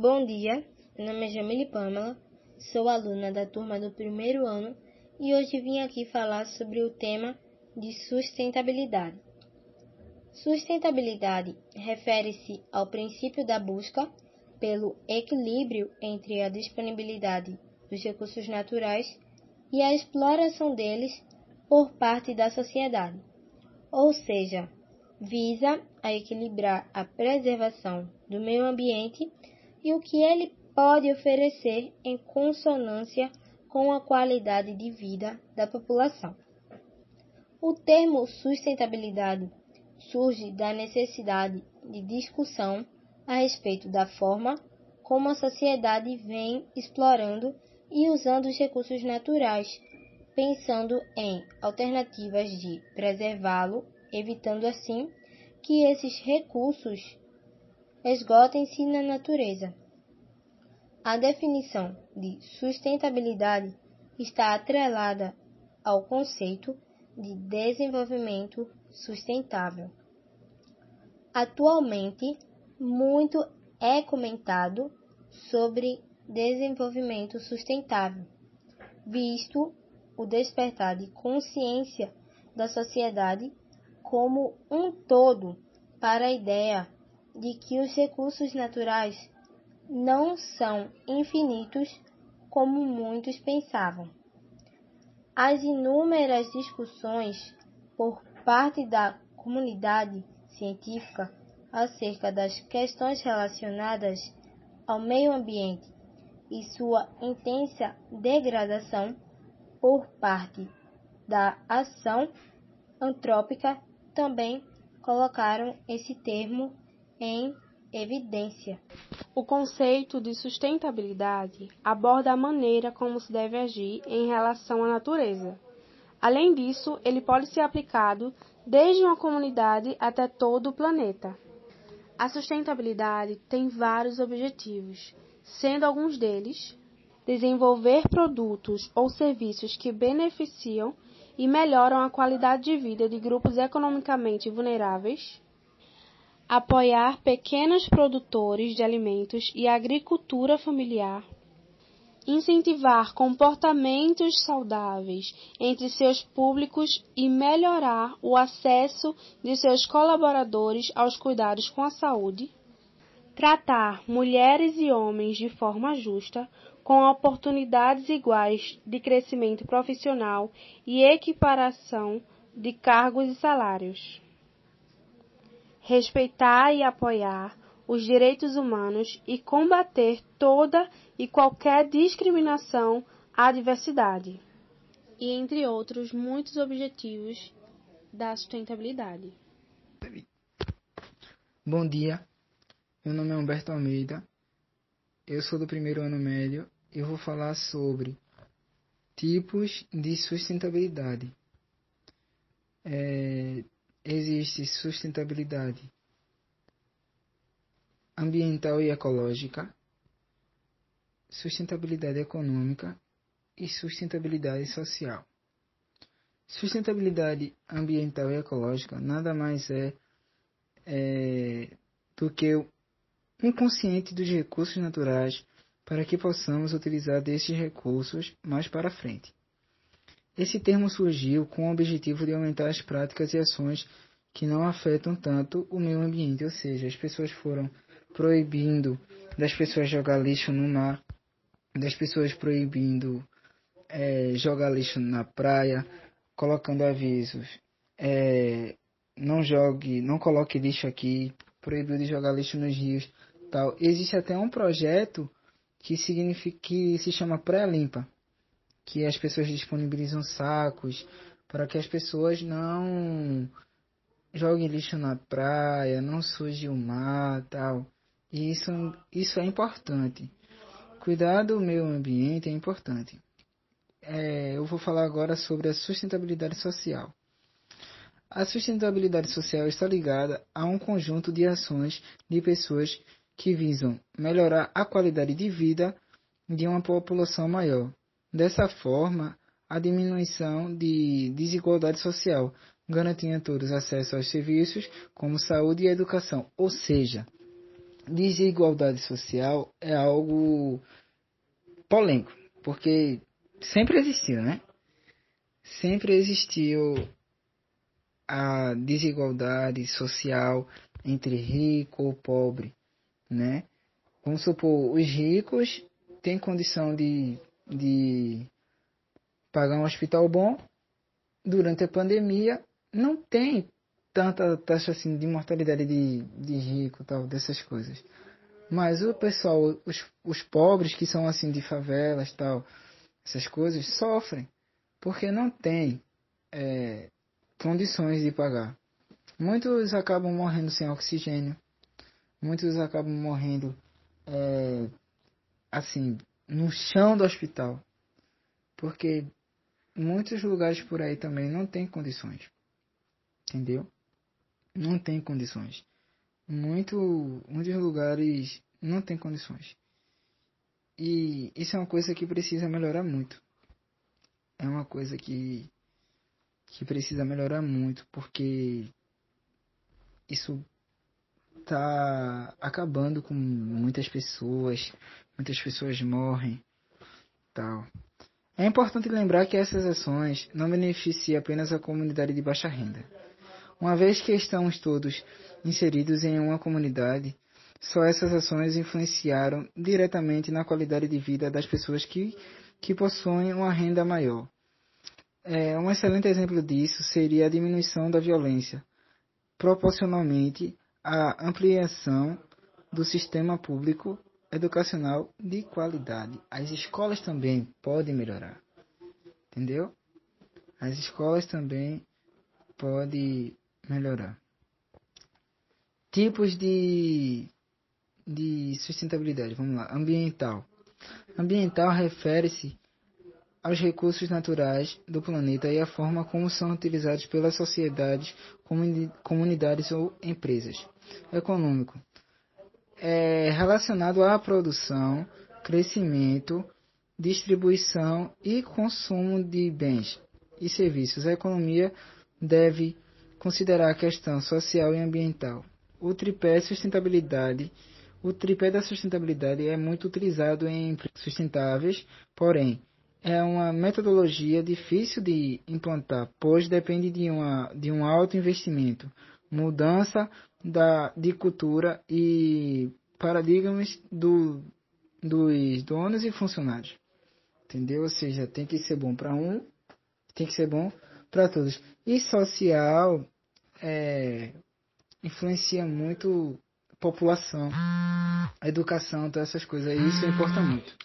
Bom dia, meu nome é Jamile Pamela, sou aluna da turma do primeiro ano e hoje vim aqui falar sobre o tema de sustentabilidade. Sustentabilidade refere-se ao princípio da busca pelo equilíbrio entre a disponibilidade dos recursos naturais e a exploração deles por parte da sociedade, ou seja, visa a equilibrar a preservação do meio ambiente e o que ele pode oferecer em consonância com a qualidade de vida da população. O termo sustentabilidade surge da necessidade de discussão a respeito da forma como a sociedade vem explorando e usando os recursos naturais, pensando em alternativas de preservá-lo, evitando assim que esses recursos esgotem-se na natureza. A definição de sustentabilidade está atrelada ao conceito de desenvolvimento sustentável. Atualmente, muito é comentado sobre desenvolvimento sustentável, visto o despertar de consciência da sociedade como um todo para a ideia de que os recursos naturais não são infinitos como muitos pensavam. As inúmeras discussões por parte da comunidade científica acerca das questões relacionadas ao meio ambiente e sua intensa degradação por parte da ação antrópica também colocaram esse termo em evidência. O conceito de sustentabilidade aborda a maneira como se deve agir em relação à natureza. Além disso, ele pode ser aplicado desde uma comunidade até todo o planeta. A sustentabilidade tem vários objetivos, sendo alguns deles desenvolver produtos ou serviços que beneficiam e melhoram a qualidade de vida de grupos economicamente vulneráveis, apoiar pequenos produtores de alimentos e agricultura familiar, incentivar comportamentos saudáveis entre seus públicos e melhorar o acesso de seus colaboradores aos cuidados com a saúde, tratar mulheres e homens de forma justa, com oportunidades iguais de crescimento profissional e equiparação de cargos e salários respeitar e apoiar os direitos humanos e combater toda e qualquer discriminação à diversidade, e entre outros muitos objetivos da sustentabilidade. Bom dia, meu nome é Humberto Almeida, eu sou do primeiro ano médio e vou falar sobre tipos de sustentabilidade. É, existe sustentabilidade ambiental e ecológica, sustentabilidade econômica e sustentabilidade social. Sustentabilidade ambiental e ecológica nada mais é, é do que um consciente dos recursos naturais para que possamos utilizar desses recursos mais para frente. Esse termo surgiu com o objetivo de aumentar as práticas e ações que não afetam tanto o meio ambiente, ou seja, as pessoas foram proibindo das pessoas jogar lixo no mar, das pessoas proibindo é, jogar lixo na praia, colocando avisos, é, não jogue, não coloque lixo aqui, proibiu de jogar lixo nos rios, tal. Existe até um projeto que significa que se chama pré-limpa, que as pessoas disponibilizam sacos para que as pessoas não joguem lixo na praia, não suje o mar, tal. E isso, isso é importante. Cuidar do meio ambiente é importante. É, eu vou falar agora sobre a sustentabilidade social. A sustentabilidade social está ligada a um conjunto de ações de pessoas que visam melhorar a qualidade de vida de uma população maior, Dessa forma, a diminuição de desigualdade social, garantindo a todos acesso aos serviços como saúde e educação. Ou seja, desigualdade social é algo polêmico, porque sempre existiu, né? Sempre existiu a desigualdade social entre rico ou pobre, né? Vamos supor, os ricos têm condição de, de pagar um hospital bom, durante a pandemia não tem tanta taxa assim de mortalidade de, de rico tal dessas coisas. Mas o pessoal os, os pobres que são assim de favelas tal essas coisas sofrem porque não tem é, condições de pagar. Muitos acabam morrendo sem oxigênio muitos acabam morrendo é, assim no chão do hospital porque muitos lugares por aí também não tem condições. Entendeu? Não tem condições. Muito, muitos lugares não tem condições. E isso é uma coisa que precisa melhorar muito. É uma coisa que, que precisa melhorar muito, porque isso tá acabando com muitas pessoas, muitas pessoas morrem, tal. É importante lembrar que essas ações não beneficiam apenas a comunidade de baixa renda. Uma vez que estamos todos inseridos em uma comunidade, só essas ações influenciaram diretamente na qualidade de vida das pessoas que, que possuem uma renda maior. É, um excelente exemplo disso seria a diminuição da violência, proporcionalmente à ampliação do sistema público educacional de qualidade. As escolas também podem melhorar. Entendeu? As escolas também podem melhorar. Tipos de, de sustentabilidade. Vamos lá. Ambiental. Ambiental refere-se aos recursos naturais do planeta e a forma como são utilizados pelas sociedades, comunidades ou empresas. Econômico é relacionado à produção, crescimento, distribuição e consumo de bens e serviços. A economia deve considerar a questão social e ambiental. O tripé sustentabilidade, o tripé da sustentabilidade é muito utilizado em sustentáveis, porém é uma metodologia difícil de implantar, pois depende de, uma, de um alto investimento, mudança da, de cultura e paradigmas do, dos donos e funcionários. Entendeu? Ou seja, tem que ser bom para um, tem que ser bom para todos. E social é, influencia muito população, a educação, todas essas coisas. E isso importa muito.